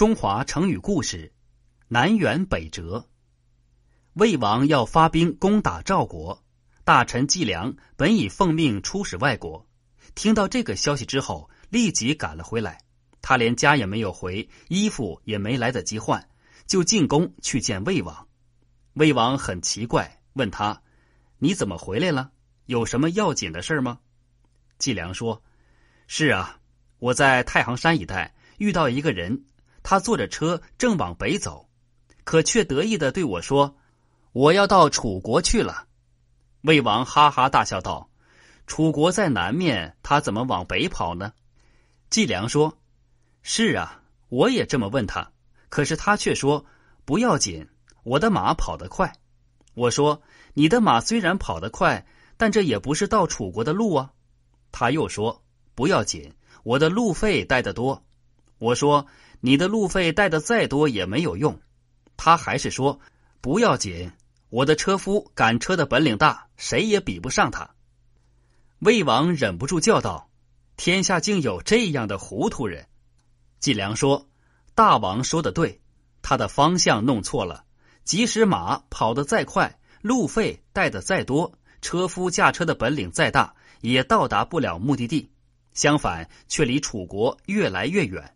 中华成语故事：南辕北辙。魏王要发兵攻打赵国，大臣季梁本已奉命出使外国，听到这个消息之后，立即赶了回来。他连家也没有回，衣服也没来得及换，就进宫去见魏王。魏王很奇怪，问他：“你怎么回来了？有什么要紧的事吗？”季梁说：“是啊，我在太行山一带遇到一个人。”他坐着车正往北走，可却得意的对我说：“我要到楚国去了。”魏王哈哈大笑道：“楚国在南面，他怎么往北跑呢？”季梁说：“是啊，我也这么问他，可是他却说不要紧，我的马跑得快。”我说：“你的马虽然跑得快，但这也不是到楚国的路啊。”他又说：“不要紧，我的路费带得多。”我说。你的路费带的再多也没有用，他还是说不要紧。我的车夫赶车的本领大，谁也比不上他。魏王忍不住叫道：“天下竟有这样的糊涂人！”季良说：“大王说的对，他的方向弄错了。即使马跑得再快，路费带的再多，车夫驾车的本领再大，也到达不了目的地。相反，却离楚国越来越远。”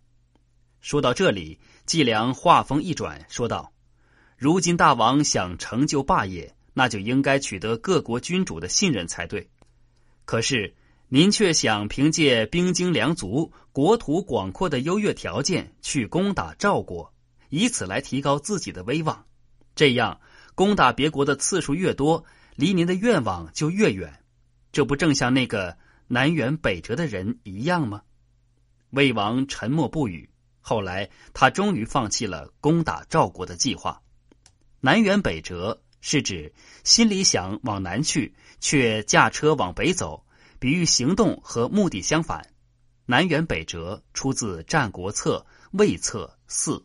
说到这里，季良话锋一转，说道：“如今大王想成就霸业，那就应该取得各国君主的信任才对。可是您却想凭借兵精粮足、国土广阔的优越条件去攻打赵国，以此来提高自己的威望。这样攻打别国的次数越多，离您的愿望就越远。这不正像那个南辕北辙的人一样吗？”魏王沉默不语。后来，他终于放弃了攻打赵国的计划。南辕北辙是指心里想往南去，却驾车往北走，比喻行动和目的相反。南辕北辙出自《战国策·魏策四》。